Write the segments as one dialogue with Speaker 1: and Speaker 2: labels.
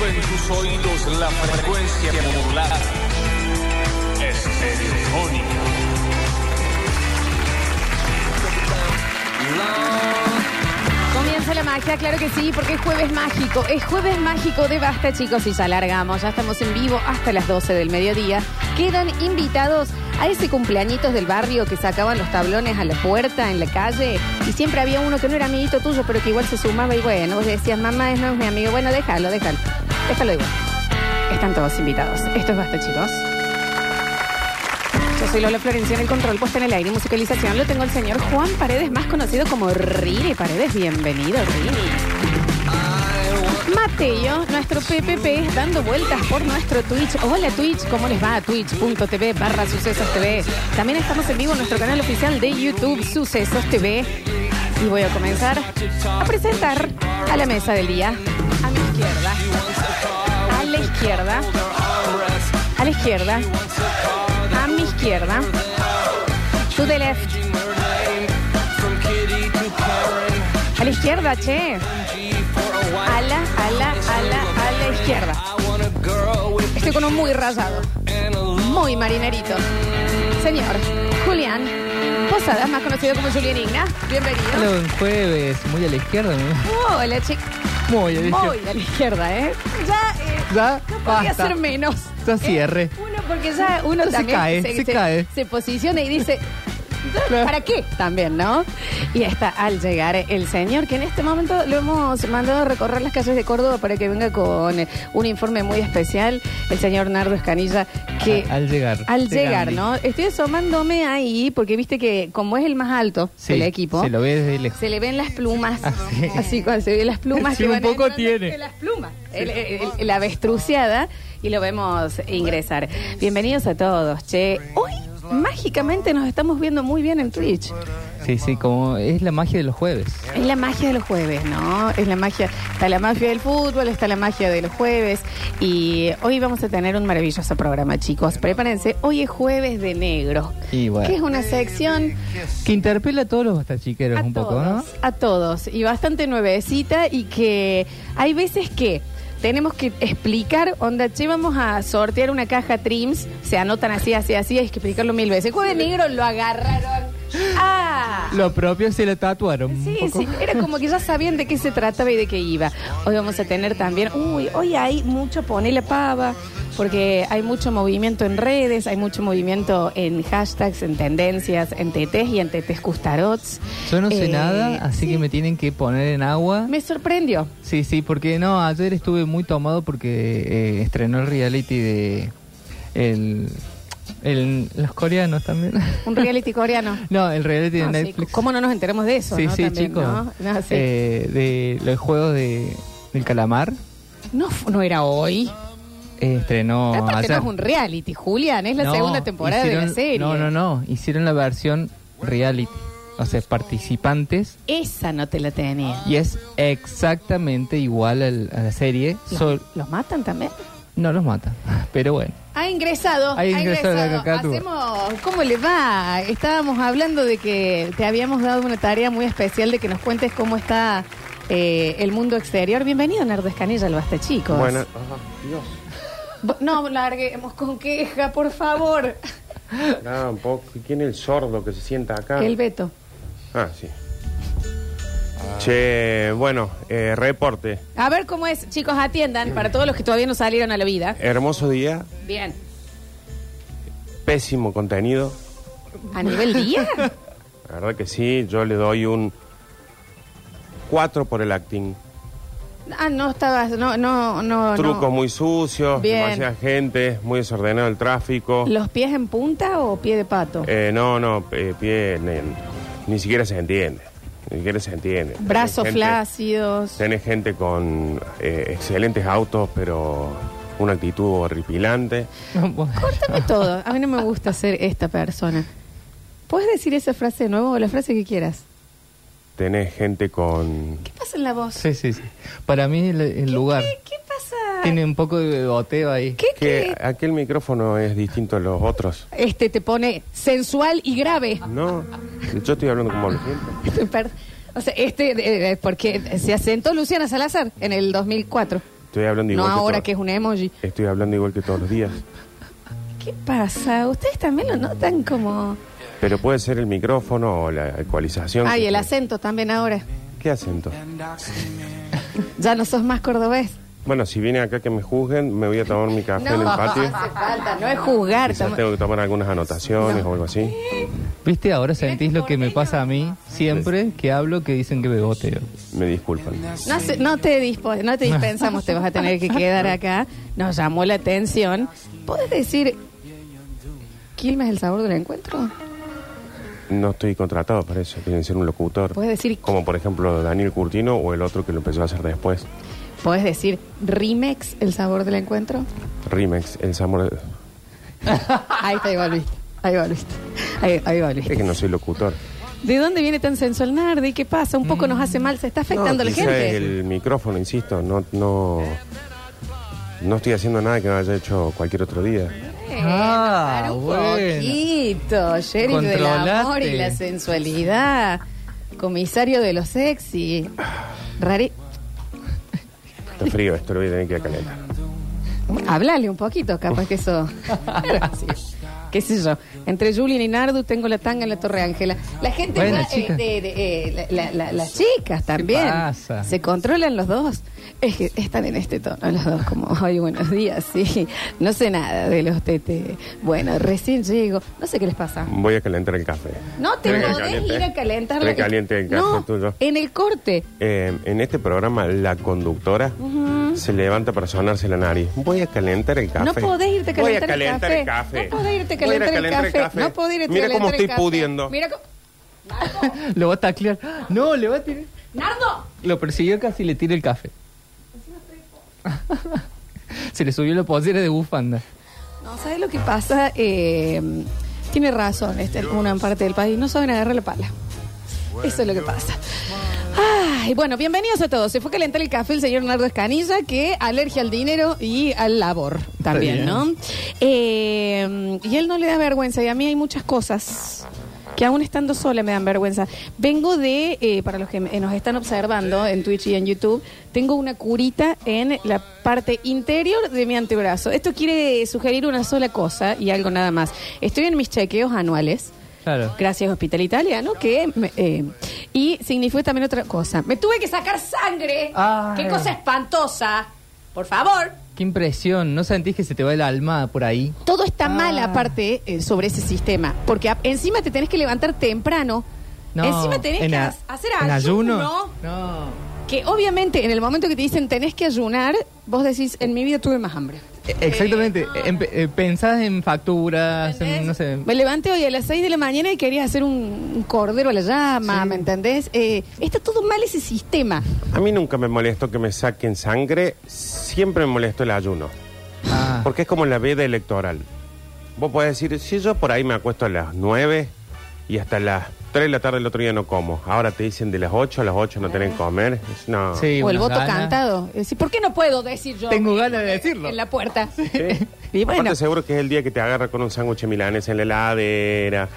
Speaker 1: En tus oídos la frecuencia. Estereofónica.
Speaker 2: Comienza la magia, claro que sí, porque es jueves mágico. Es jueves mágico de basta, chicos, y ya largamos. Ya estamos en vivo hasta las 12 del mediodía. Quedan invitados a ese cumpleañitos del barrio que sacaban los tablones a la puerta en la calle y siempre había uno que no era amiguito tuyo, pero que igual se sumaba y bueno, vos decías, mamá, no es mi amigo. Bueno, déjalo, déjalo. Déjalo igual. Están todos invitados. Esto es basta, chicos. Yo soy Lola Florencia en el control, puesta en el aire y musicalización. Lo tengo el señor Juan Paredes, más conocido como Rini Paredes. Bienvenido, Rini. Mateo, nuestro PPP, dando vueltas por nuestro Twitch. Hola Twitch, ¿cómo les va? Twitch.tv barra Sucesos TV. También estamos en vivo en nuestro canal oficial de YouTube, Sucesos TV. Y voy a comenzar a presentar a la mesa del día. Izquierda. A la izquierda. A mi izquierda. To the left. A la izquierda, che. A la, a la, a la, a la izquierda. Estoy con un muy rayado. Muy marinerito. Señor Julián Posada, más conocido como Julián Igna. Bienvenido.
Speaker 3: Hola, jueves, muy a la izquierda, ¿no?
Speaker 2: Hola, chica.
Speaker 3: Muy a la izquierda.
Speaker 2: Muy a la izquierda, ¿eh? Ya, eh,
Speaker 3: Ya,
Speaker 2: no podía
Speaker 3: basta.
Speaker 2: ser menos.
Speaker 3: Ya
Speaker 2: ¿eh?
Speaker 3: cierre.
Speaker 2: Uno, porque ya uno
Speaker 3: Se
Speaker 2: también
Speaker 3: cae, se cae.
Speaker 2: se posiciona y dice,
Speaker 3: Claro.
Speaker 2: ¿para qué? También, ¿no? Y está al llegar el señor, que en este momento lo hemos mandado a recorrer las calles de Córdoba para que venga con eh, un informe muy especial, el señor Nardo Escanilla, que...
Speaker 3: Al llegar.
Speaker 2: Al
Speaker 3: de
Speaker 2: llegar,
Speaker 3: Gandhi.
Speaker 2: ¿no? Estoy asomándome ahí porque viste que como es el más alto
Speaker 3: Sí,
Speaker 2: del equipo,
Speaker 3: Se lo ve desde lejos.
Speaker 2: se le ven las plumas.
Speaker 3: Ah, sí.
Speaker 2: Así cuando se ven las plumas
Speaker 3: Sí,
Speaker 2: que
Speaker 3: un
Speaker 2: van
Speaker 3: poco
Speaker 2: entrando
Speaker 3: tiene.
Speaker 2: entre las plumas. El- el- el- la avestruciada y lo vemos ingresar. Bienvenidos a todos, che. Hoy mágicamente nos estamos viendo muy bien en Twitch.
Speaker 3: Sí, sí, como es la magia de los jueves.
Speaker 2: Es la magia de los jueves, ¿no? Es la magia, está la magia del fútbol, está la magia de los jueves y hoy vamos a tener un maravilloso programa, chicos. Prepárense, hoy es jueves de negro,
Speaker 3: Y bueno.
Speaker 2: que es una sección
Speaker 3: Que interpela a todos los bastachiqueros un poco, ¿no?
Speaker 2: A todos. Y bastante nuevecita y que hay veces que tenemos que explicar, onda, che, vamos a sortear una caja Trims, se anotan así, así, así, hay que explicarlo mil veces. Jueves negro lo agarraron. ¡Ah!
Speaker 3: Lo propio se lo tatuaron un
Speaker 2: Sí,
Speaker 3: poco.
Speaker 2: sí, era como que ya sabían de qué se trataba y de qué iba. Hoy vamos a tener también, uy, hoy hay mucho ponele pava, porque hay mucho movimiento en redes, hay mucho movimiento en hashtags, en tendencias, en tetés y en tetés custarots.
Speaker 3: Yo no sé
Speaker 2: Eh,
Speaker 3: nada, así
Speaker 2: sí.
Speaker 3: que me tienen que poner en agua.
Speaker 2: Me sorprendió.
Speaker 3: Sí, sí, porque no, ayer estuve muy tomado porque eh, estrenó el reality de el, el- los coreanos también.
Speaker 2: Un reality coreano.
Speaker 3: no, el reality
Speaker 2: No,
Speaker 3: de
Speaker 2: sí,
Speaker 3: Netflix.
Speaker 2: ¿Cómo no nos enteramos de eso?
Speaker 3: sí,
Speaker 2: no?
Speaker 3: sí,
Speaker 2: También,
Speaker 3: chicos.
Speaker 2: ¿no? Sí.
Speaker 3: Eh, de los juegos de, del calamar.
Speaker 2: no, no era hoy.
Speaker 3: Estrenó
Speaker 2: Aparte no
Speaker 3: ayer.
Speaker 2: es un reality, Julián, es la
Speaker 3: No,
Speaker 2: segunda temporada de la serie.
Speaker 3: No, no, no. Hicieron la versión reality. O sea, participantes.
Speaker 2: Esa no te la tenía.
Speaker 3: Y es exactamente igual al- a la serie.
Speaker 2: ¿Los,
Speaker 3: Sol-
Speaker 2: los matan también?
Speaker 3: no los mata. Pero bueno.
Speaker 2: Ha ingresado.
Speaker 3: Ha ingresado la.
Speaker 2: Hacemos, ¿Cómo le va? Estábamos hablando de que te habíamos dado una tarea muy especial de que nos cuentes cómo está eh, el mundo exterior. Bienvenido, Nardo Escanilla, al Basta, chicos.
Speaker 4: Bueno, ajá, Dios.
Speaker 2: No, larguemos con queja, por favor.
Speaker 4: Nada, un poco. ¿Quién es el sordo que se sienta acá?
Speaker 2: El Beto.
Speaker 4: Ah, sí. Che, bueno, eh, reporte.
Speaker 2: A ver cómo es. Chicos, atiendan para todos los que todavía no salieron a la vida.
Speaker 4: Hermoso día,
Speaker 2: Bien.
Speaker 4: pésimo contenido.
Speaker 2: ¿A nivel día?
Speaker 4: La verdad que sí, yo le doy un 4 por el acting.
Speaker 2: Ah, no estabas. No, no, no.
Speaker 4: Trucos
Speaker 2: no.
Speaker 4: muy sucios,
Speaker 2: Bien.
Speaker 4: demasiada gente, muy desordenado el tráfico.
Speaker 2: ¿Los pies en punta o pie de pato?
Speaker 4: Eh, no, no, eh, pie, ni, ni siquiera se entiende. Ni siquiera se entiende.
Speaker 2: Brazos
Speaker 4: Tenés gente-
Speaker 2: flácidos.
Speaker 4: Tenés gente con eh, excelentes autos, pero una actitud horripilante.
Speaker 2: Córtame todo. A mí no me gusta ser esta persona. ¿Puedes decir esa frase de nuevo o la frase que quieras?
Speaker 4: Tenés gente con...
Speaker 2: ¿Qué pasa en la voz?
Speaker 3: Sí, sí, sí. Para mí el, el lugar
Speaker 2: ¿Qué, qué pasa?
Speaker 3: tiene un poco de boteo ahí.
Speaker 2: ¿Qué,
Speaker 4: Que
Speaker 2: qué?
Speaker 4: aquel micrófono es distinto a los otros.
Speaker 2: Este te pone sensual y grave.
Speaker 4: No, yo estoy hablando como lo siento.
Speaker 2: O sea, este, eh, eh, porque se asentó Luciana Salazar en el 2004.
Speaker 4: Estoy hablando
Speaker 2: No
Speaker 4: igual
Speaker 2: ahora
Speaker 4: que,
Speaker 2: que es un emoji.
Speaker 4: to- Estoy hablando igual que todos los días.
Speaker 2: ¿Qué pasa? ¿Ustedes también lo notan como...
Speaker 4: Pero puede ser el micrófono o la ecualización.
Speaker 2: Ay,
Speaker 4: que-
Speaker 2: el acento también ahora.
Speaker 4: ¿Qué acento?
Speaker 2: Ya no sos más cordobés.
Speaker 4: Bueno, si viene acá que me juzguen, me voy a tomar mi café en el
Speaker 2: no
Speaker 4: patio.
Speaker 2: hace falta, no es.
Speaker 4: Quizás
Speaker 2: toma-
Speaker 4: tengo que tomar algunas anotaciones o algo así.
Speaker 3: ¿Viste? Ahora sentís lo que me pasa a mí siempre que hablo que dicen que beboteo.
Speaker 4: Me disculpan.
Speaker 2: No, se- no te dispo- no te dispensamos, te vas a tener que quedar acá. Nos llamó la atención. ¿Puedes decir Quilmes el sabor del encuentro?
Speaker 4: No estoy contratado para eso. Tiene que ser un locutor.
Speaker 2: Puedes decir,
Speaker 4: Como por ejemplo Daniel Curtino o el otro que lo empezó a hacer después.
Speaker 2: puedes decir Rimex el sabor del encuentro.
Speaker 4: Rimex, el Zamor.
Speaker 2: Ahí está, ahí volviste. Ahí volviste. Ahí, ahí
Speaker 4: Es
Speaker 2: volviste.
Speaker 4: que no soy locutor.
Speaker 2: ¿De dónde viene tan sensual Nardi? ¿Qué pasa? Un poco nos hace mal, se está afectando
Speaker 4: no,
Speaker 2: la gente.
Speaker 4: es el micrófono, insisto. No, no, no estoy haciendo nada que no haya hecho cualquier otro día.
Speaker 3: Ah,
Speaker 2: para un
Speaker 3: bueno.
Speaker 2: poquito, sheriff del amor y la sensualidad, comisario de lo sexy. Rari,
Speaker 4: Está frío esto, lo voy a tener que calentar.
Speaker 2: háblale un poquito, capaz que eso. ¿Qué sé yo? Entre Julian y Nardu tengo la tanga en la Torre Ángela. La gente,
Speaker 3: Bueno,
Speaker 2: va, eh, de- de- eh, la- la- la- las chicas también.
Speaker 3: pasa?
Speaker 2: Se controlan los dos. Es que están en este tono los dos, como, ay, buenos días, sí. No sé nada de los tete. Bueno, recién llego. No sé qué les pasa.
Speaker 4: Voy a calentar el café.
Speaker 2: No te
Speaker 4: ¿Querés que
Speaker 2: podés
Speaker 4: caliente?
Speaker 2: ir a calentar
Speaker 4: ¿Querés que caliente el café
Speaker 2: No,
Speaker 4: tuyo?
Speaker 2: en el corte.
Speaker 4: Eh, en este programa, la conductora se levanta para sonarse la nariz. Voy a calentar el café.
Speaker 2: No podés irte a
Speaker 4: Voy a
Speaker 2: calentar el
Speaker 4: calentar
Speaker 2: café.
Speaker 4: el café.
Speaker 2: No podés irte a calentar el
Speaker 4: calentar
Speaker 2: café. No podés irte a
Speaker 4: Mira cómo
Speaker 2: calentar el
Speaker 4: estoy
Speaker 2: café.
Speaker 4: pudiendo.
Speaker 2: Mira cómo...
Speaker 3: Lo va a taclear. No, le va a tirar.
Speaker 2: ¡Nardo!
Speaker 3: Lo persiguió casi y le tira el café. Se le subió la posera de bufanda.
Speaker 2: No, ¿sabes lo que pasa? Eh, tiene razón, esta es una parte del país. No saben agarrar la pala. Eso es lo que pasa. Ay, bueno, bienvenidos a todos. Se fue a calentar el café el señor Nardo Escanilla, que alergia al dinero y al labor también. ¿no? Eh, y él no le da vergüenza, y a mí hay muchas cosas que aún estando sola me dan vergüenza. Vengo de, eh, para los que me- nos están observando en Twitch y en YouTube, tengo una curita en la parte interior de mi antebrazo. Esto quiere sugerir una sola cosa y algo nada más. Estoy en mis chequeos anuales.
Speaker 3: Claro.
Speaker 2: Gracias, Hospital Italiano, que... me- eh, y significó también otra cosa. Me tuve que sacar sangre.
Speaker 3: Ay.
Speaker 2: ¡Qué cosa espantosa! Por favor.
Speaker 3: Qué impresión. ¿No sentís que se te va el alma por ahí?
Speaker 2: Todo está mal
Speaker 3: Ah.
Speaker 2: aparte eh, sobre ese sistema. Porque a- encima te tenés que levantar temprano.
Speaker 3: No.
Speaker 2: encima tenés
Speaker 3: ¿En
Speaker 2: que
Speaker 3: a-
Speaker 2: ha- hacer
Speaker 3: ¿En
Speaker 2: ayuno.
Speaker 3: ayuno? No.
Speaker 2: Que obviamente en el momento que te dicen tenés que ayunar, vos decís, en mi vida tuve más hambre.
Speaker 3: Eh, Exactamente. Empe- eh, pensás en facturas, en, no sé.
Speaker 2: Me levanté hoy a las 6 de la mañana y quería hacer un, un cordero a la llama, ¿me entendés? Eh, está todo mal ese sistema.
Speaker 4: A mí nunca me molestó que me saquen sangre, siempre me molestó el ayuno.
Speaker 3: Ah.
Speaker 4: Porque es como la veda electoral. Vos podés decir, si yo por ahí me acuesto a las 9 y hasta las 3 de la tarde el otro día no como. Ahora te dicen de las 8 a las 8 no tenés que comer. Es- No.
Speaker 3: Sí,
Speaker 2: o el
Speaker 3: unas
Speaker 2: voto
Speaker 3: ganas.
Speaker 2: cantado. Es decir, ¿por qué no puedo decir yo?
Speaker 3: Tengo ganas de decirlo.
Speaker 2: En la puerta.
Speaker 4: ¿Sí?
Speaker 2: Y bueno,
Speaker 4: Aparte seguro que es el día que te agarra con un sándwich milanés en la heladera,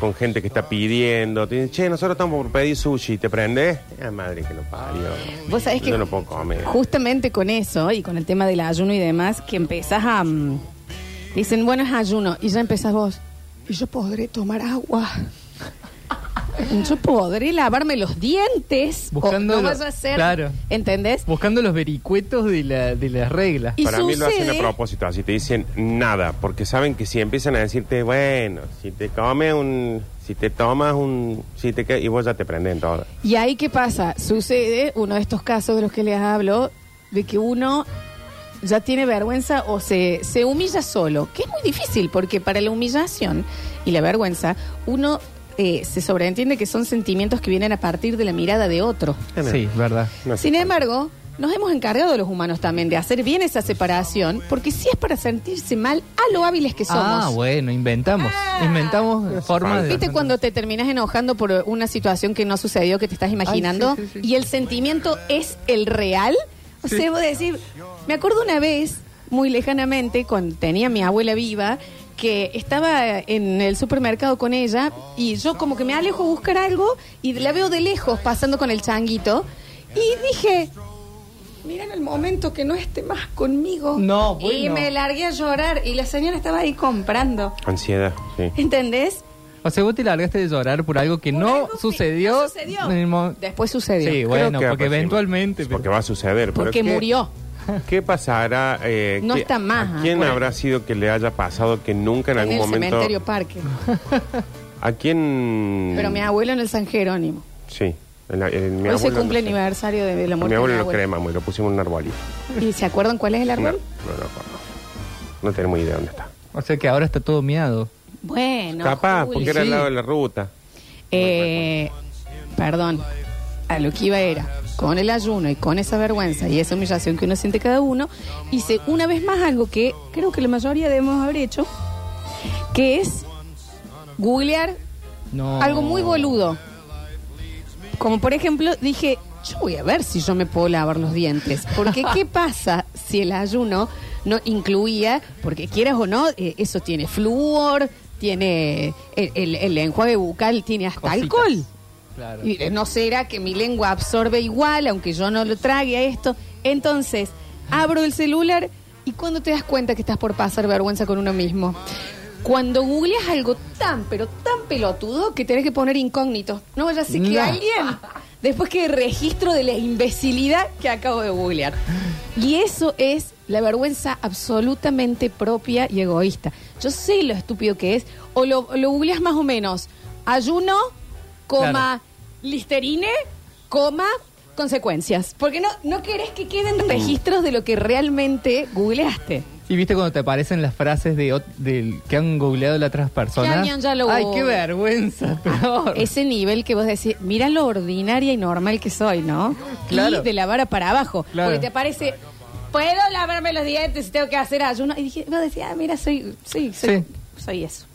Speaker 4: con gente que está pidiendo. Te dicen, che, nosotros estamos por pedir sushi. ¿Te prendés? Ah, madre que lo parió.
Speaker 2: vos sabés que
Speaker 4: Yo no puedo comer.
Speaker 2: justamente con eso y con el tema del ayuno y demás, que empezás a... mm, dicen, bueno, es ayuno. Y ya empezás vos. Y yo podré tomar agua. Yo podré lavarme los dientes.
Speaker 3: Buscando
Speaker 2: o no
Speaker 3: lo-
Speaker 2: vaya a ser.
Speaker 3: claro.
Speaker 2: ¿Entendés?
Speaker 3: Buscando los vericuetos de, la, de las reglas.
Speaker 2: Y
Speaker 4: Para mí lo hacen a
Speaker 2: sucede-
Speaker 4: propósito, así te dicen nada, porque saben que si empiezan a decirte, bueno, si te comes un, si te tomas un, si te y vos ya te prenden todo.
Speaker 2: Y ahí, ¿qué pasa? Sucede uno de estos casos de los que les hablo, de que uno ya tiene vergüenza o se, se humilla solo, que es muy difícil, porque para la humillación y la vergüenza, uno eh, se sobreentiende que son sentimientos que vienen a partir de la mirada de otro.
Speaker 3: Sí, verdad.
Speaker 2: Sin embargo, nos hemos encargado los humanos también de hacer bien esa separación, porque si es para sentirse mal, a lo hábiles que somos.
Speaker 3: Ah, bueno, inventamos.
Speaker 2: Ah.
Speaker 3: Inventamos formas de.
Speaker 2: ¿Viste cuando te terminas enojando por una situación que no sucedió, que te estás imaginando?
Speaker 3: Ay, sí, sí, sí.
Speaker 2: Y el sentimiento es el real. O sea, voy a decir, me acuerdo una vez, muy lejanamente, cuando tenía a mi abuela viva, que estaba en el supermercado con ella y yo como que me alejo a buscar algo y la veo de lejos pasando con el changuito y dije, mira en el momento que no esté más conmigo.
Speaker 3: No,
Speaker 2: Y me largué a llorar y la señora estaba ahí comprando.
Speaker 4: Ansiedad, sí.
Speaker 2: ¿Entendés?
Speaker 3: O sea, vos te largaste de llorar por algo que
Speaker 2: Por
Speaker 3: no
Speaker 2: algo que
Speaker 3: sucedió.
Speaker 2: no sucedió. Después sucedió.
Speaker 3: Sí,
Speaker 4: Creo
Speaker 3: bueno,
Speaker 4: que
Speaker 3: porque
Speaker 4: aproxima-
Speaker 3: eventualmente. pero-
Speaker 4: Porque va a suceder. pero
Speaker 2: Porque
Speaker 4: ¿qué-
Speaker 2: murió.
Speaker 4: ¿Qué pasará? eh,
Speaker 2: No
Speaker 4: qué-
Speaker 2: está más,
Speaker 4: ¿A quién
Speaker 2: acuérdate.
Speaker 4: habrá sido que le haya pasado que nunca en
Speaker 2: En
Speaker 4: algún
Speaker 2: el
Speaker 4: momento...
Speaker 2: cementerio parque.
Speaker 4: ¿A quién...?
Speaker 2: Pero mi abuelo en el San Jerónimo.
Speaker 4: Sí. en la- en mi
Speaker 2: Hoy se
Speaker 4: abuelo
Speaker 2: cumple
Speaker 4: no sé.
Speaker 2: aniversario de la
Speaker 4: A
Speaker 2: muerte
Speaker 4: mi
Speaker 2: de
Speaker 4: abuelo
Speaker 2: mi
Speaker 4: lo
Speaker 2: abuelo.
Speaker 4: cremamos y lo pusimos en un arbolito.
Speaker 2: ¿Y se acuerdan cuál es el
Speaker 4: No,
Speaker 2: árbol?
Speaker 4: no, no, no. No tenemos idea dónde está.
Speaker 3: O sea que ahora está todo miado.
Speaker 2: Bueno.
Speaker 4: Capaz,
Speaker 2: Juli.
Speaker 4: porque era al
Speaker 3: Sí.
Speaker 4: lado de la ruta.
Speaker 2: Eh, perdón, a lo que iba era, con el ayuno y con esa vergüenza y esa humillación que uno siente cada uno, hice una vez más algo que creo que la mayoría debemos haber hecho, que es googlear
Speaker 3: No.
Speaker 2: algo muy boludo. Como por ejemplo, dije, yo voy a ver si yo me puedo lavar los dientes. Porque ¿qué pasa si el ayuno no incluía, porque quieras o no, eh, eso tiene flúor, tiene el, el- el enjuague bucal, tiene hasta
Speaker 3: Cositas.
Speaker 2: alcohol.
Speaker 3: Claro.
Speaker 2: Y, eh, no será que mi lengua absorbe igual, aunque yo no lo trague a esto. Entonces, abro el celular y cuando te das cuenta que estás por pasar vergüenza con uno mismo. Cuando googleas algo tan, pero tan pelotudo que tenés que poner incógnito. No vaya a ser que
Speaker 3: No.
Speaker 2: alguien después que registro de la imbecilidad que acabo de googlear. Y eso es la vergüenza absolutamente propia y egoísta. Yo sé lo estúpido que es. O lo, lo googleas más o menos. Ayuno, coma, listerine, coma, consecuencias. Porque no, no querés que queden registros de lo que realmente googleaste.
Speaker 3: Y viste cuando te aparecen las frases de, ot- del que han googleado las otras personas.
Speaker 2: ya lo
Speaker 3: Ay, qué vergüenza, peor.
Speaker 2: Ese nivel que vos decís, mira lo ordinaria y normal que soy, ¿no?
Speaker 3: Claro.
Speaker 2: Y de la vara para abajo.
Speaker 3: Claro.
Speaker 2: Porque te aparece, puedo lavarme los dientes si tengo que hacer ayuno. Y dije, vos decís, ah, mira, soy, sí, soy,
Speaker 3: Sí.
Speaker 2: soy eso.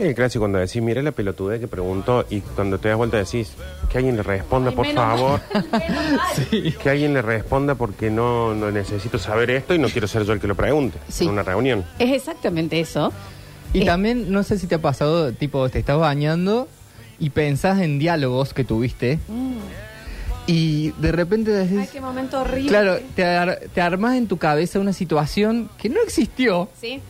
Speaker 4: El clásico cuando decís, mira la pelotude que preguntó y cuando te das vuelta decís, que alguien le responda,
Speaker 2: Ay,
Speaker 4: por
Speaker 2: menos
Speaker 4: favor. Que alguien le responda porque no, no necesito saber esto y no quiero ser yo el que lo pregunte
Speaker 2: Sí.
Speaker 4: en una reunión.
Speaker 2: Es exactamente eso.
Speaker 3: Y
Speaker 2: Eh,
Speaker 3: también, no sé si te ha pasado, tipo, te estás bañando y pensás en diálogos que tuviste y de repente decís...
Speaker 2: Mm. Ay, qué momento horrible.
Speaker 3: Claro, te, ar- te armas en tu cabeza una situación que no existió
Speaker 2: Sí.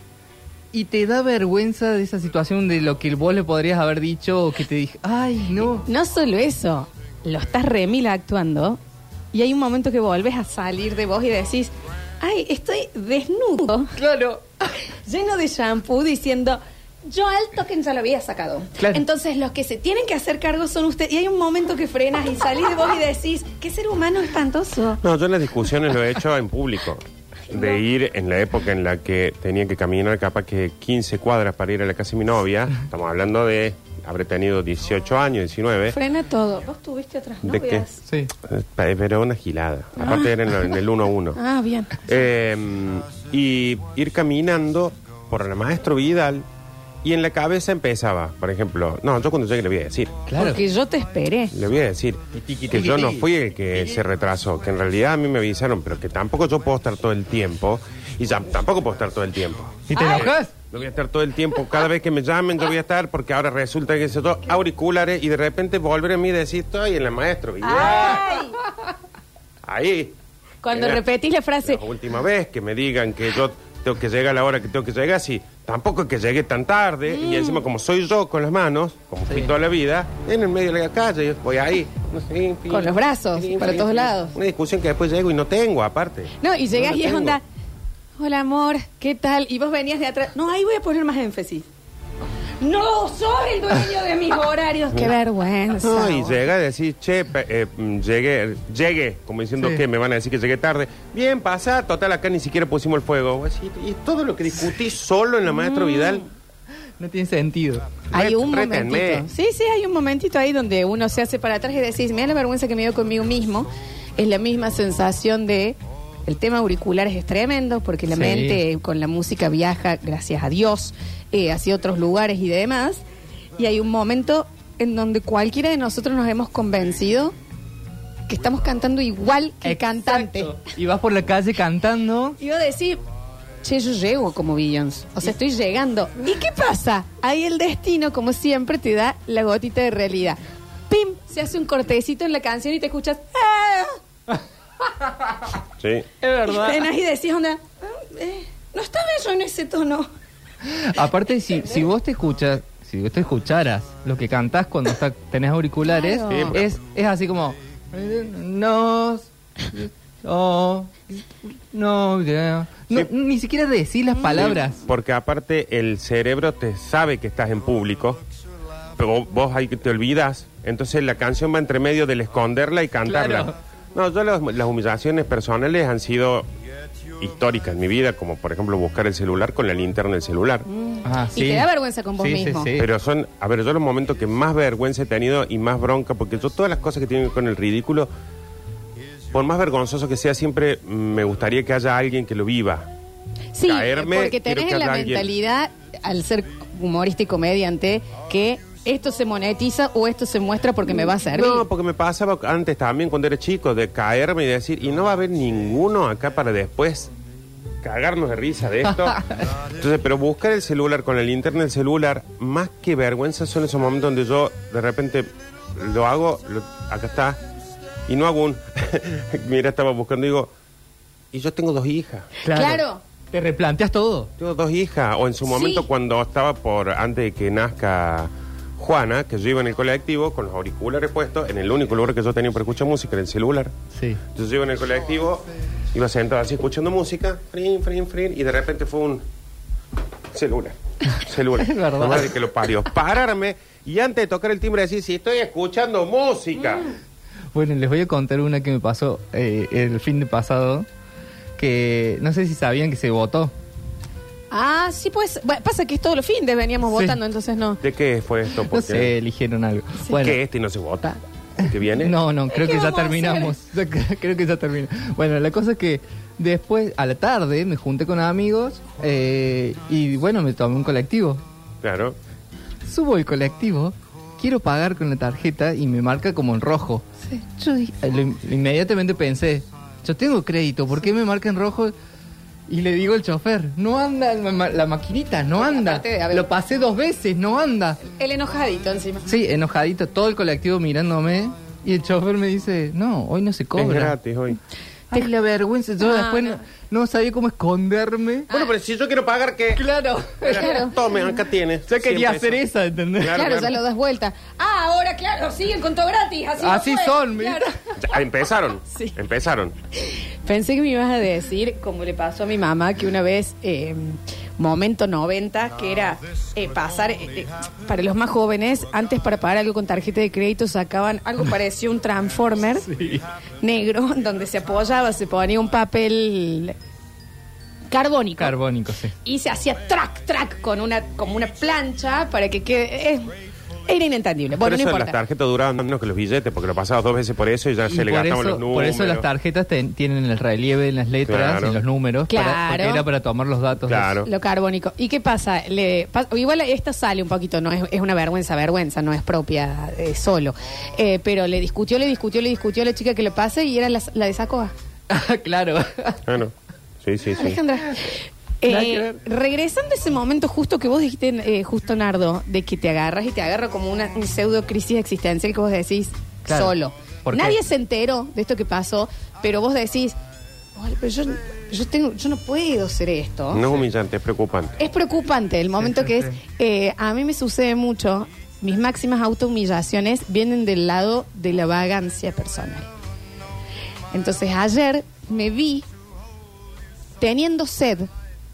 Speaker 3: Y te da vergüenza de esa situación de lo que vos le podrías haber dicho o que te dije, ay, no.
Speaker 2: No solo eso, lo estás remila actuando y hay un momento que volves a salir de vos y decís, ay, estoy desnudo,
Speaker 3: Claro.
Speaker 2: lleno de shampoo, diciendo, yo al toque ya lo había sacado.
Speaker 3: Claro.
Speaker 2: Entonces los que se tienen que hacer cargo son ustedes. Y hay un momento que frenas y salís de vos y decís, qué ser humano espantoso.
Speaker 4: No, yo en las discusiones lo he hecho en público. De ir en la época en la que tenía que caminar capaz que 15 cuadras para ir a la casa de mi novia. Estamos hablando de, habré tenido 18 años, 19.
Speaker 2: Frena todo. ¿Vos tuviste otras
Speaker 4: ¿De qué?
Speaker 2: novias?
Speaker 3: Sí.
Speaker 4: Eh, Pero una gilada. Aparte era en, en el 1 a 1.
Speaker 2: Ah, bien.
Speaker 4: Eh, y ir caminando por el maestro Vidal y en la cabeza empezaba, por ejemplo, no, yo cuando llegue le voy a decir,
Speaker 3: Claro.
Speaker 2: Porque yo te esperé.
Speaker 4: le voy a decir que yo no fui el que se retrasó, que en realidad a mí me avisaron, pero que tampoco yo puedo estar todo el tiempo y ya tampoco puedo estar todo el tiempo.
Speaker 3: ¿Y te enojas?
Speaker 4: No voy a estar todo el tiempo, cada vez que me llamen yo voy a estar porque ahora resulta que se todo auriculares y de repente volver a mí y decir, estoy en el maestro.
Speaker 2: Ay.
Speaker 4: Ahí.
Speaker 2: Cuando
Speaker 4: Era
Speaker 2: repetís la frase,
Speaker 4: La última vez que me digan que yo tengo que llegar a la hora que tengo que llegar, sí, tampoco es que llegue tan tarde,
Speaker 2: Mm.
Speaker 4: y encima como soy yo con las manos, como fui toda la vida, en el medio de la calle, yo voy ahí, no sé, fin,
Speaker 2: Con los brazos, para todos lados.
Speaker 4: Una discusión que después llego y no tengo, aparte.
Speaker 2: No, y llegas y es
Speaker 4: tengo.
Speaker 2: onda, hola amor, ¿qué tal? Y vos venías de atrás. No, ahí voy a poner más énfasis. No, soy el dueño de mis horarios. Qué vergüenza.
Speaker 4: No, y llega a decir, che, pe- eh, mm, llegué, llegué, como diciendo
Speaker 3: Sí.
Speaker 4: que me van a decir que llegué tarde. Bien, pasa, total, acá ni siquiera pusimos el fuego. Vos decís, Y todo lo que discutí solo en la
Speaker 2: Mm.
Speaker 4: maestro Vidal.
Speaker 3: No tiene sentido.
Speaker 2: Hay
Speaker 4: Ret-
Speaker 2: un
Speaker 4: rétenme.
Speaker 2: momentito. Sí, sí, hay un momentito ahí donde uno se hace para atrás y decís, mira la vergüenza que me dio conmigo mismo. Es la misma sensación de. El tema auriculares es tremendo porque la
Speaker 3: Sí.
Speaker 2: mente con la música viaja, gracias a Dios, eh, hacia otros lugares y demás. Y hay un momento en donde cualquiera de nosotros nos hemos convencido que estamos cantando igual que el cantante.
Speaker 3: Y vas por la calle cantando.
Speaker 2: Y vos decís, che, yo llego como Billions. O sea, estoy llegando. ¿Y qué pasa? Ahí el destino, como siempre, te da la gotita de realidad. ¡Pim! Se hace un cortecito en la canción y te escuchas. "Ah".
Speaker 4: Sí.
Speaker 3: Es
Speaker 2: Y
Speaker 3: verdad.
Speaker 2: frenás y decís, onda, "Ah, eh, no estaba yo en ese tono.
Speaker 3: Aparte, si, si vos te escuchas, si vos te escucharas lo que cantás cuando está- tenés auriculares,
Speaker 2: Claro.
Speaker 3: es, es así como. No. Oh, no, ya. No,
Speaker 4: Sí.
Speaker 3: Ni siquiera decís las palabras.
Speaker 4: Porque aparte el cerebro te sabe que estás en público, pero vos ahí te olvidas. Entonces la canción va entre medio del esconderla y cantarla.
Speaker 3: Claro.
Speaker 4: No, yo las, las humillaciones personales han sido históricas en mi vida, como por ejemplo buscar el celular con la linterna del celular.
Speaker 3: Ah,
Speaker 2: Y te da vergüenza con vos
Speaker 3: Sí, sí,
Speaker 2: mismo.
Speaker 3: sí.
Speaker 4: Pero son, a ver, yo los momentos que más vergüenza he tenido y más bronca, porque yo todas las cosas que tienen que ver con el ridículo, por más vergonzoso que sea, siempre mm, me gustaría que haya alguien que lo viva.
Speaker 2: Sí,
Speaker 4: caerme,
Speaker 2: porque
Speaker 4: quiero
Speaker 2: tenés
Speaker 4: que
Speaker 2: la
Speaker 4: haya alguien.
Speaker 2: mentalidad, al ser humorista y comediante, que esto se monetiza o esto se muestra porque me va a servir.
Speaker 4: No, porque me pasaba antes también cuando era chico de caerme y decir, y no va a haber ninguno acá para después cagarnos de risa de esto. Entonces, pero buscar el celular con la linterna del celular, más que vergüenza, son esos momentos donde yo de repente lo hago, lo- acá está, y no hago un. Mira, estaba buscando y digo, y yo tengo dos hijas.
Speaker 2: Claro.
Speaker 3: Te replanteas todo.
Speaker 4: Tengo dos hijas. O en su momento
Speaker 2: Sí.
Speaker 4: cuando estaba por, antes de que nazca Juana, que yo iba en el colectivo con los auriculares puestos, en el único lugar que yo tenía para escuchar música, en el celular.
Speaker 3: Sí.
Speaker 4: Entonces yo iba en el colectivo, iba sentado así escuchando música, frin, frin, frin, y de repente fue un celular. Celular.
Speaker 3: Es verdad.
Speaker 4: Madre que lo parió. Pararme y antes de tocar el timbre decir, si estoy escuchando música.
Speaker 3: Bueno, les voy a contar una que me pasó eh, el fin de pasado. Que no sé si sabían que se votó.
Speaker 2: Ah, sí, pues. bueno, pasa que es todos los fines veníamos
Speaker 3: Sí.
Speaker 2: votando, entonces no.
Speaker 4: ¿De qué fue esto?
Speaker 3: No
Speaker 4: Porque-
Speaker 3: sé, eligieron algo.
Speaker 4: ¿Qué este y no se vota? ¿El que viene?
Speaker 3: No, no, creo
Speaker 2: ¿Qué
Speaker 3: que ya
Speaker 2: vamos a
Speaker 3: terminamos. creo que ya terminó. Bueno, la cosa es que después, a la tarde, me junté con amigos eh, y bueno, me tomé un colectivo.
Speaker 4: Claro.
Speaker 3: Subo el colectivo, quiero pagar con la tarjeta y me marca como en rojo. Yo dije- eh, lo- inmediatamente pensé, yo tengo crédito, ¿por qué me marca en rojo? Y le digo al chofer, no anda la, ma- la maquinita, no anda.
Speaker 2: aparte
Speaker 3: Lo pasé dos veces, no anda.
Speaker 2: El enojadito encima.
Speaker 3: Sí, enojadito, todo el colectivo mirándome. Y el chofer me dice, no, hoy no se
Speaker 4: Es
Speaker 3: cobra.
Speaker 4: gratis hoy.
Speaker 3: Ay, la vergüenza. Yo
Speaker 2: Ah,
Speaker 3: después no.
Speaker 2: no.
Speaker 3: no sabía cómo esconderme.
Speaker 4: Bueno, pero si yo quiero pagar, ¿qué?
Speaker 3: Claro.
Speaker 2: Claro.
Speaker 4: Tome, acá tienes.
Speaker 3: Yo quería
Speaker 4: 100
Speaker 3: hacer esa, ¿entendés?
Speaker 4: Claro,
Speaker 2: Claro,
Speaker 4: claro.
Speaker 2: ya lo das vuelta. Ah, ahora, claro, siguen con todo gratis. Así, no
Speaker 3: Así
Speaker 2: fue.
Speaker 3: son,
Speaker 2: Claro.
Speaker 4: Ya, Empezaron.
Speaker 2: Sí.
Speaker 4: Empezaron.
Speaker 2: Pensé que me ibas a decir, como le pasó a mi mamá, que una vez, eh, momento 90, que era eh, pasar, eh, eh, para los más jóvenes, antes para pagar algo con tarjeta de crédito sacaban algo parecido un transformer negro, donde se apoyaba, se ponía un papel carbónico.
Speaker 3: Carbónico, sí.
Speaker 2: y se hacía track, track con una, como una plancha para que quede... eh, era inentendible. Bueno,
Speaker 4: por
Speaker 2: no
Speaker 4: eso las tarjetas duraban menos que los billetes, porque lo pasabas dos veces por eso y ya
Speaker 3: Y
Speaker 4: se le
Speaker 3: por,
Speaker 4: gastaban
Speaker 3: eso,
Speaker 4: los números.
Speaker 3: por eso las tarjetas ten- tienen el relieve en las letras
Speaker 4: Claro.
Speaker 3: y los números. para-
Speaker 2: Claro.
Speaker 3: porque era para tomar los datos. de-
Speaker 4: Claro.
Speaker 2: Lo carbónico. ¿Y qué pasa? Le, pa- igual esta sale un poquito, no es, es una vergüenza, vergüenza, no es propia eh, solo. Eh, pero le discutió, le discutió, le discutió a la chica que le pase y era la, la de Sacoa.
Speaker 3: claro.
Speaker 4: Bueno, sí, sí, sí.
Speaker 2: Alejandra. Eh, regresando a ese momento justo que vos dijiste, eh, justo Nardo, de que te agarras y te agarra como una un pseudo crisis existencial que vos decís
Speaker 3: Claro.
Speaker 2: solo.
Speaker 3: ¿Por qué?
Speaker 2: Nadie se enteró de esto que pasó, pero vos decís, "Ay, pero yo, yo, tengo, yo no puedo hacer esto.
Speaker 4: No es humillante, es preocupante.
Speaker 2: Es preocupante el momento que es. eh, a mí me sucede mucho. Mis máximas autohumillaciones vienen del lado de la vagancia personal. Entonces ayer me vi teniendo sed,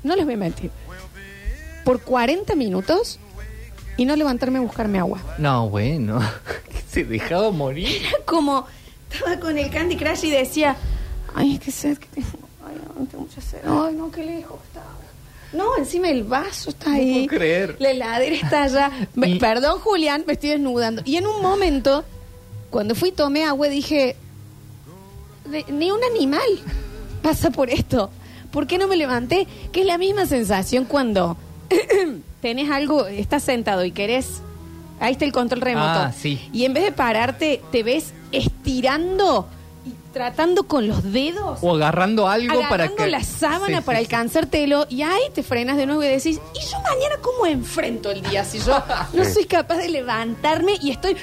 Speaker 2: no les voy a mentir, por 40 minutos y no levantarme a buscarme agua.
Speaker 3: No, bueno. Se dejaba morir.
Speaker 2: Era como, estaba con el Candy Crush y decía, ay, qué sed que tengo, ay, no, tengo mucha sed, ay, no, qué lejos estaba. No, encima el vaso está
Speaker 3: No
Speaker 2: ahí.
Speaker 3: puedo creer.
Speaker 2: La heladera está allá. Me-
Speaker 3: Y-
Speaker 2: Perdón, Julián, me estoy desnudando. Y en un momento, cuando fui y tomé agua, dije, "De- ni un animal pasa por esto. ¿Por qué no me levanté? Que es la misma sensación cuando tenés algo, estás sentado y querés... Ahí está el control remoto.
Speaker 3: Ah, sí.
Speaker 2: Y en vez de pararte, te ves estirando tratando con los dedos,
Speaker 3: O agarrando algo para
Speaker 2: agarrando
Speaker 3: que...
Speaker 2: la sábana
Speaker 3: Sí,
Speaker 2: para
Speaker 3: sí, sí.
Speaker 2: alcanzártelo y ahí te frenas de nuevo y decís, ¿y yo mañana cómo enfrento el día si yo no soy capaz de levantarme y estoy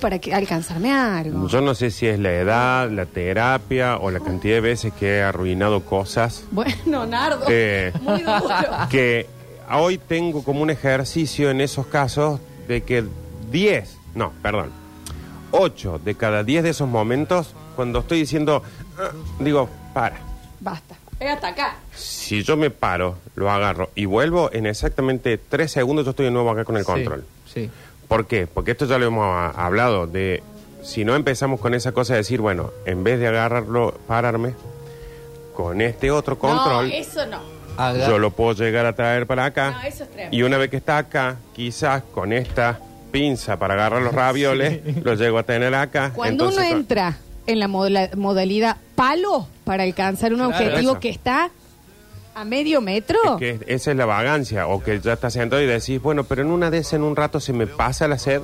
Speaker 2: para que alcanzarme algo?
Speaker 4: Yo no sé si es la edad, la terapia o la cantidad de veces que he arruinado cosas.
Speaker 2: Bueno, Nardo,
Speaker 4: Eh,
Speaker 2: muy duro.
Speaker 4: que hoy tengo como un ejercicio en esos casos de que 10, no, perdón, 8 de cada 10 de esos momentos, cuando estoy diciendo, "Ah", digo, para.
Speaker 2: Basta, pégate acá.
Speaker 4: Si yo me paro, lo agarro y vuelvo, en exactamente 3 segundos yo estoy de nuevo acá con el control.
Speaker 3: Sí.
Speaker 4: ¿Por qué? Porque esto ya lo hemos hablado de si no empezamos con esa cosa de decir, bueno, en vez de agarrarlo, pararme, con este otro control,
Speaker 2: No, eso no.
Speaker 4: Yo lo puedo llegar a traer para acá.
Speaker 2: No, eso es tremendo.
Speaker 4: y una vez que está acá, quizás con esta pinza para agarrar los ravioles, lo llego a tener acá.
Speaker 2: Cuando
Speaker 4: Entonces,
Speaker 2: uno entra en la moda- modalidad palo para alcanzar un
Speaker 3: Claro,
Speaker 2: objetivo
Speaker 4: eso.
Speaker 2: que está a medio metro,
Speaker 4: es que esa es la vagancia, o que ya estás sentado y decís, bueno, pero en una de esas en un rato se me pasa la sed.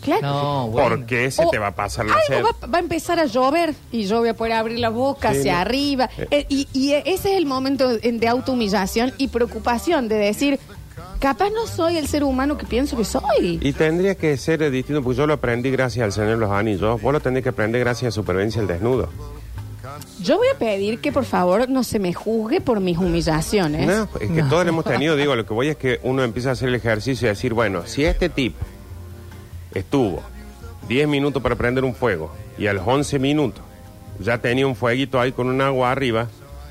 Speaker 2: claro.
Speaker 3: No, bueno.
Speaker 4: ¿Por qué se
Speaker 2: O
Speaker 4: te va a pasar la sed?
Speaker 2: algo va, va a empezar a llover y yo voy a poder abrir la boca
Speaker 4: Sí,
Speaker 2: hacia
Speaker 4: no.
Speaker 2: arriba.
Speaker 4: Eh.
Speaker 2: Eh, y, y ese es el momento en- de autohumillación y preocupación de decir, capaz no soy el ser humano que pienso que soy.
Speaker 4: Y tendría que ser eh, distinto, porque yo lo aprendí gracias al Señor de los Anillos. Vos lo tendrías que aprender gracias a Supervivencia al Desnudo.
Speaker 2: Yo voy a pedir que por favor no se me juzgue por mis humillaciones.
Speaker 4: No, es que todos lo hemos tenido. Digo, lo que voy es que uno empieza a hacer el ejercicio y decir, bueno, si este tipo estuvo 10 minutos para prender un fuego y a los 11 minutos ya tenía un fueguito ahí con un agua arriba,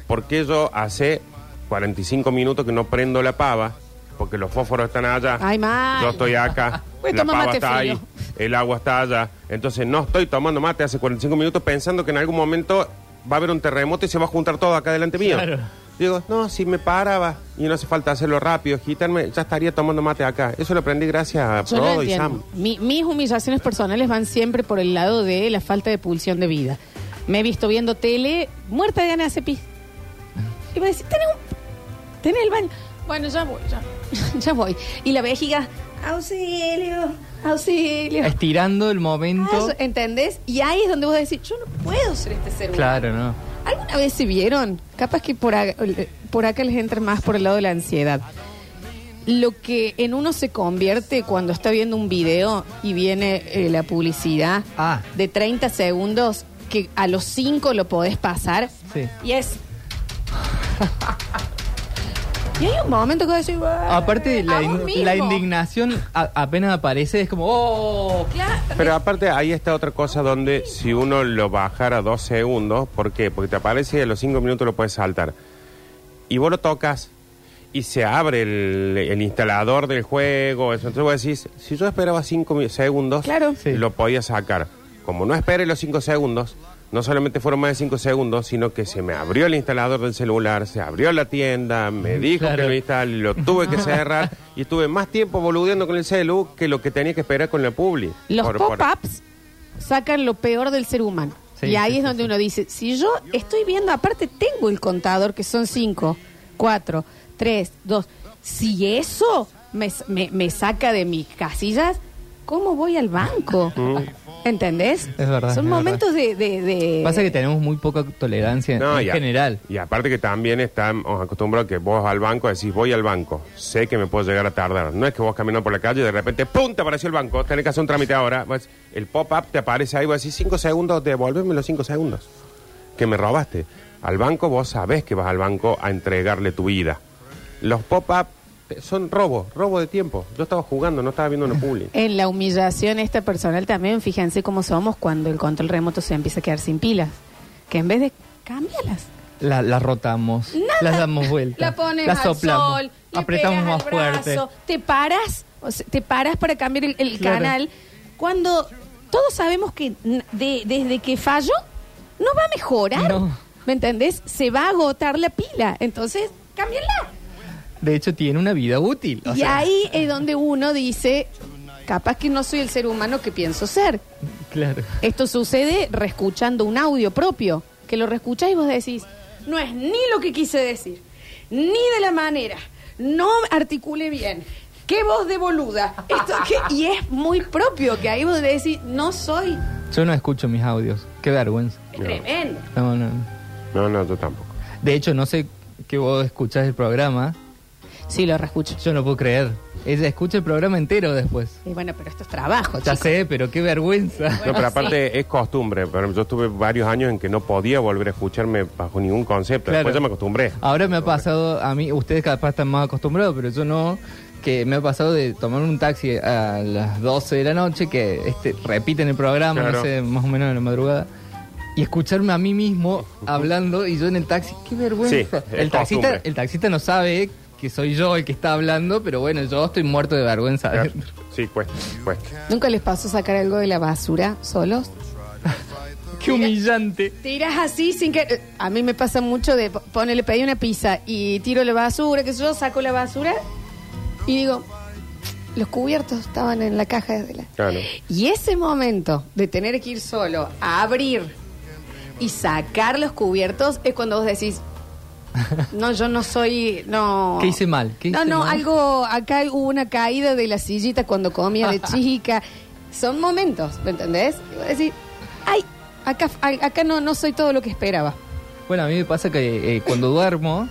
Speaker 4: ¿por qué yo hace 45 minutos que no prendo la pava? Porque los fósforos están allá.
Speaker 2: Ay, mal.
Speaker 4: Yo estoy acá.
Speaker 2: Voy a
Speaker 4: la
Speaker 2: tomar
Speaker 4: pava
Speaker 2: mate
Speaker 4: está
Speaker 2: frío.
Speaker 4: ahí. El agua está allá. Entonces no estoy tomando mate hace 45 minutos pensando que en algún momento va a haber un terremoto y se va a juntar todo acá delante mío.
Speaker 3: Claro.
Speaker 4: Digo, no, si me paraba y no hace falta hacerlo rápido, agitarme, ya estaría tomando mate acá. Eso lo aprendí gracias a
Speaker 2: Yo no
Speaker 4: Frodo y
Speaker 2: entiendo.
Speaker 4: Sam.
Speaker 2: Mi- mis humillaciones personales van siempre por el lado de la falta de pulsión de vida. Me he visto viendo tele, muerta de ganas de hacer pis. Y me decís, tenés, un, tenés el baño. Bueno, ya voy, ya, ya voy. Y la vejiga, auxilio, auxilio.
Speaker 3: Estirando el momento.
Speaker 2: Ah, ¿Entendés? Y ahí es donde vos decís, yo no puedo ser este ser humano.
Speaker 3: Claro, ¿no?
Speaker 2: ¿Alguna vez se vieron? Capaz que por, a- por acá les entra más por el lado de la ansiedad. Lo que en uno se convierte cuando está viendo un video y viene eh, la publicidad
Speaker 3: Ah.
Speaker 2: de 30 segundos, que a los 5 lo podés pasar.
Speaker 3: Sí.
Speaker 2: Y es. y hay un momento que decís, "Bueno,
Speaker 3: Aparte, la,
Speaker 2: a vos
Speaker 3: in-
Speaker 2: mismo".
Speaker 3: la indignación a- apenas aparece, es como, ¡oh!
Speaker 2: Claro.
Speaker 4: Pero aparte, ahí está otra cosa donde si uno lo bajara dos segundos, ¿por qué? Porque te aparece y a los cinco minutos lo puedes saltar. Y vos lo tocas y se abre el, el instalador del juego. Eso. Entonces vos decís, si yo esperaba cinco mi- segundos,
Speaker 2: Claro.
Speaker 3: Sí.
Speaker 4: lo podía sacar. Como no esperé los cinco segundos, no solamente fueron más de cinco segundos, sino que se me abrió el instalador del celular, se abrió la tienda, me dijo
Speaker 3: Claro.
Speaker 4: que lo instale, lo tuve que cerrar y estuve más tiempo boludeando con el celu que lo que tenía que esperar con la publi.
Speaker 2: Los
Speaker 4: Por- por-
Speaker 2: pop-ups sacan lo peor del ser humano.
Speaker 3: Sí,
Speaker 2: y ahí
Speaker 3: sí,
Speaker 2: es
Speaker 3: sí,
Speaker 2: donde
Speaker 3: sí.
Speaker 2: uno dice, si yo estoy viendo, aparte tengo el contador que son 5, 4, 3, 2, si eso me, me- me saca de mis casillas, ¿cómo voy al banco? ¿Entendés?
Speaker 3: Es verdad,
Speaker 2: Son
Speaker 3: es
Speaker 2: momentos de... de- de-
Speaker 3: Pasa que tenemos muy poca tolerancia
Speaker 4: No,
Speaker 3: en
Speaker 4: y a-
Speaker 3: general.
Speaker 4: Y aparte que también estamos acostumbrados que vos al banco decís, voy al banco, sé que me puedo llegar a tardar. No es que vos caminando por la calle y de repente, ¡pum! te apareció el banco, tenés que hacer un trámite ahora. Vos- el pop-up te aparece ahí, vos decís, cinco segundos, devuélveme los cinco segundos que me robaste. Al banco vos sabés que vas al banco a entregarle tu vida. Los pop-up son robo, robo de tiempo. Yo estaba jugando, no estaba viendo una publi.
Speaker 2: En la humillación esta personal también, fíjense cómo somos cuando el control remoto se empieza a quedar sin pilas. Que en vez de cámbialas.
Speaker 3: La, la rotamos,
Speaker 2: Nada.
Speaker 3: las damos vuelta,
Speaker 2: La pones al
Speaker 3: soplamos,
Speaker 2: sol, le
Speaker 3: apretamos
Speaker 2: pegas
Speaker 3: más
Speaker 2: al
Speaker 3: fuerte.
Speaker 2: te paras, o sea, te paras para cambiar el, el
Speaker 3: Claro.
Speaker 2: canal. Cuando todos sabemos que de- desde que falló, no va a mejorar.
Speaker 3: No.
Speaker 2: ¿Me entendés? Se va a agotar la pila. Entonces, cámbiala.
Speaker 3: De hecho, tiene una vida útil. o
Speaker 2: y
Speaker 3: sea,
Speaker 2: ahí es donde uno dice, capaz que no soy el ser humano que pienso ser.
Speaker 3: Claro.
Speaker 2: Esto sucede reescuchando un audio propio, que lo reescuchás y vos decís, no es ni lo que quise decir, ni de la manera, no articule bien, qué voz de boluda. Esto que- y es muy propio, que ahí vos decís, no soy
Speaker 3: Yo no escucho mis audios. Qué vergüenza.
Speaker 2: Es tremendo.
Speaker 3: No, no.
Speaker 4: No, no, tú tampoco.
Speaker 3: De hecho, no sé que vos escuchás el programa.
Speaker 2: Sí, lo reescucho.
Speaker 3: Yo no puedo creer. Ella escucha el programa entero después.
Speaker 2: Y bueno, pero esto es trabajo,
Speaker 3: Ya
Speaker 2: chicos.
Speaker 3: sé, pero qué vergüenza.
Speaker 4: No, pero aparte es costumbre. Pero yo tuve varios años en que no podía volver a escucharme bajo ningún concepto.
Speaker 3: Claro.
Speaker 4: Después ya me acostumbré.
Speaker 3: Ahora me ha pasado a mí, ustedes capaz están más acostumbrados, pero yo no, que me ha pasado de tomar un taxi a las 12 de la noche, que este repiten el programa,
Speaker 4: Claro.
Speaker 3: no sé, más o menos en la madrugada, y escucharme a mí mismo hablando y yo en el taxi, qué vergüenza.
Speaker 4: Sí,
Speaker 3: el, taxista, el taxista no sabe que soy yo el que está hablando, pero bueno, yo estoy muerto de vergüenza.
Speaker 4: Claro. Sí, cuesta, cuesta.
Speaker 2: ¿Nunca les pasó sacar algo de la basura solos?
Speaker 3: qué humillante.
Speaker 2: Tiras así sin que... A mí me pasa mucho de po- ponele, pedí una pizza y tiro la basura, que yo saco la basura y digo, los cubiertos estaban en la caja de la...
Speaker 4: Claro.
Speaker 2: Y ese momento de tener que ir solo a abrir y sacar los cubiertos es cuando vos decís, no, yo no soy, no.
Speaker 3: ¿Qué hice mal? ¿Qué
Speaker 2: no,
Speaker 3: hice
Speaker 2: no,
Speaker 3: mal?
Speaker 2: algo, acá hubo una caída de la sillita cuando comía de chica. Son momentos, ¿me entendés? Y vos decís, ay, acá, acá no, no soy todo lo que esperaba.
Speaker 3: Bueno, a mí me pasa que eh, cuando duermo,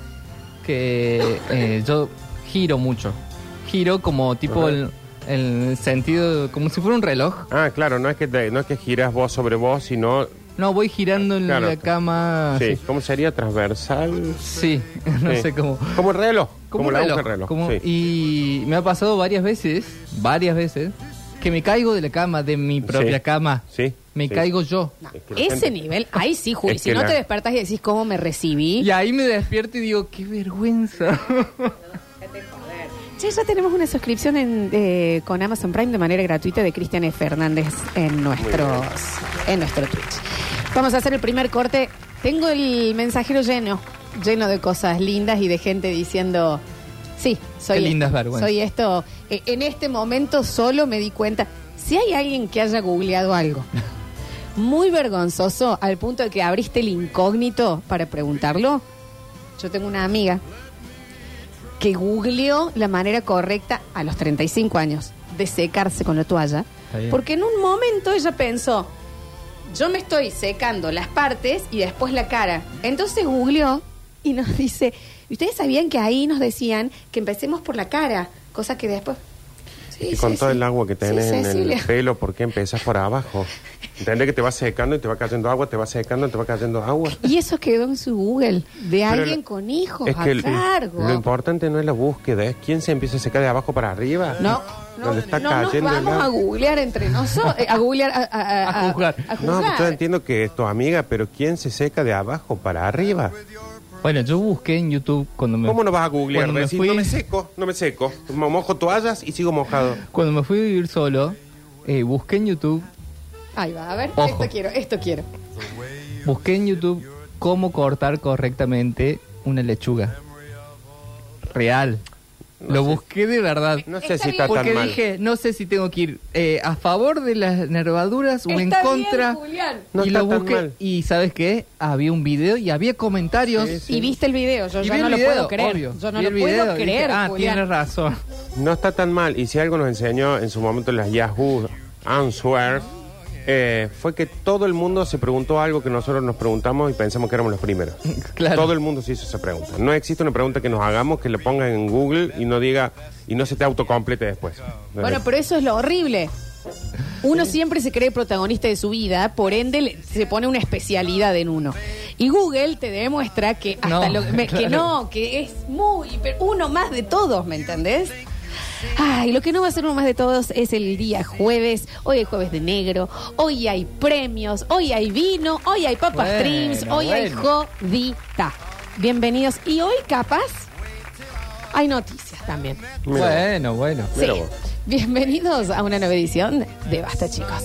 Speaker 3: que eh, yo giro mucho. Giro como tipo el sentido, como si fuera un reloj.
Speaker 4: Ah, claro, no es que te- no es que giras vos sobre vos, sino
Speaker 3: No, voy girando en
Speaker 4: Claro.
Speaker 3: la cama.
Speaker 4: sí. ¿cómo sería transversal?
Speaker 3: Sí, no
Speaker 4: Sí.
Speaker 3: sé cómo.
Speaker 4: Como el reloj, como,
Speaker 3: un
Speaker 4: la aguja
Speaker 3: reloj,
Speaker 4: del reloj.
Speaker 3: como-
Speaker 4: sí.
Speaker 3: Y me ha pasado varias veces, varias veces, que me caigo de la cama, de mi propia
Speaker 4: Sí.
Speaker 3: cama.
Speaker 4: Sí,
Speaker 3: Me
Speaker 4: sí.
Speaker 3: caigo yo.
Speaker 4: Es que la
Speaker 2: Ese
Speaker 4: gente-
Speaker 2: nivel, ahí sí, Juli.
Speaker 4: Es
Speaker 2: Si
Speaker 4: que
Speaker 2: no
Speaker 4: la-
Speaker 2: te despertas y decís cómo me recibí.
Speaker 3: Y ahí me despierto y digo, qué vergüenza.
Speaker 2: Che, ya tenemos una suscripción en, eh, con Amazon Prime de manera gratuita de Cristian E. Fernández en, nuestros, en nuestro Twitch. Vamos a hacer el primer corte. Tengo el mensajero lleno, lleno de cosas lindas y de gente diciendo, sí, soy
Speaker 3: Qué lindas
Speaker 2: esto,
Speaker 3: vergüenzas.
Speaker 2: soy esto. Eh, en este momento solo me di cuenta, si hay alguien que haya googleado algo muy vergonzoso al punto de que abriste el incógnito para preguntarlo, yo tengo una amiga que googleó la manera correcta a los 35 años de secarse con la toalla.
Speaker 3: Está bien.
Speaker 2: Porque en un momento ella pensó, yo me estoy secando las partes y después la cara. Entonces googleó y nos dice, ¿y ustedes sabían que ahí nos decían que empecemos por la cara? Cosa que después... Sí,
Speaker 4: Y con
Speaker 2: sí,
Speaker 4: todo
Speaker 2: sí.
Speaker 4: el agua que
Speaker 2: Sí,
Speaker 4: tenés en
Speaker 2: Cecilia.
Speaker 4: el pelo, ¿por qué empezás por abajo? ¿Entendés que te va secando y te va cayendo agua, te va secando y te va cayendo agua?
Speaker 2: Y eso quedó en su Google, de
Speaker 4: Pero
Speaker 2: alguien con hijos
Speaker 4: Es
Speaker 2: a
Speaker 4: que el-
Speaker 2: cargo.
Speaker 4: lo importante no es la búsqueda, es quién se empieza a secar de abajo para arriba.
Speaker 2: No, no,
Speaker 4: está
Speaker 2: no nos
Speaker 4: el
Speaker 2: vamos a googlear entre nosotros, eh, a googlear, a, a-
Speaker 3: A juzgar.
Speaker 2: a
Speaker 4: No,
Speaker 2: juzgar.
Speaker 4: yo entiendo que es tu amiga, pero ¿quién se seca de abajo para arriba?
Speaker 3: Bueno, yo busqué en YouTube cuando me,
Speaker 4: ¿Cómo no vas a googlear?
Speaker 3: Cuando me fui-
Speaker 4: no me seco, no me seco. Me mojo toallas y sigo mojado.
Speaker 3: cuando me fui a vivir solo, eh, busqué en YouTube,
Speaker 2: Ahí va, a ver,
Speaker 3: Ojo.
Speaker 2: esto quiero, esto quiero.
Speaker 3: busqué en YouTube cómo cortar correctamente una lechuga. Real.
Speaker 4: No
Speaker 3: Lo
Speaker 4: sé.
Speaker 3: busqué de verdad.
Speaker 4: No sé
Speaker 2: Está
Speaker 4: si
Speaker 2: bien.
Speaker 4: está
Speaker 3: Porque
Speaker 4: tan mal.
Speaker 3: dije, no sé si tengo que ir eh, a favor de las nervaduras o en
Speaker 2: Está bien,
Speaker 3: contra.
Speaker 2: Julián.
Speaker 4: No
Speaker 3: y
Speaker 4: está
Speaker 3: lo
Speaker 4: tan
Speaker 3: busqué
Speaker 4: mal.
Speaker 3: y ¿sabes qué? Había un video y había comentarios.
Speaker 4: Sí, sí.
Speaker 2: Y viste el video, yo
Speaker 3: Y
Speaker 2: ya
Speaker 3: vi
Speaker 2: no
Speaker 3: el
Speaker 2: lo
Speaker 3: video,
Speaker 2: puedo creer.
Speaker 3: obvio.
Speaker 2: Yo no
Speaker 3: Vi
Speaker 2: lo
Speaker 3: el
Speaker 2: puedo
Speaker 3: video y dije,
Speaker 2: creer,
Speaker 3: ah,
Speaker 2: Julián.
Speaker 3: tienes razón.
Speaker 4: No está tan mal. Y si algo nos enseñó en su momento las Yahoo Answers, eh, fue que todo el mundo se preguntó algo que nosotros nos preguntamos y pensamos que éramos los primeros.
Speaker 3: Claro.
Speaker 4: Todo el mundo se hizo esa pregunta. No existe una pregunta que nos hagamos que le pongan en Google y no diga y no se te autocomplete después.
Speaker 2: Bueno, pero eso es lo horrible. Uno siempre se cree protagonista de su vida, por ende le- se pone una especialidad en uno. Y Google te demuestra que hasta
Speaker 3: No,
Speaker 2: lo me- que
Speaker 3: claro.
Speaker 2: no, que es muy, pero uno más de todos, ¿me entendés? Ay, lo que no va a ser uno más de todos es el día jueves. Hoy hay jueves de negro, hoy hay premios, hoy hay vino, hoy hay papas
Speaker 3: Bueno,
Speaker 2: trims, hoy hay jodita. Bienvenidos. Y hoy capaz hay noticias también.
Speaker 3: Bueno, bueno.
Speaker 2: Sí. Bienvenidos a una nueva edición de Basta, chicos.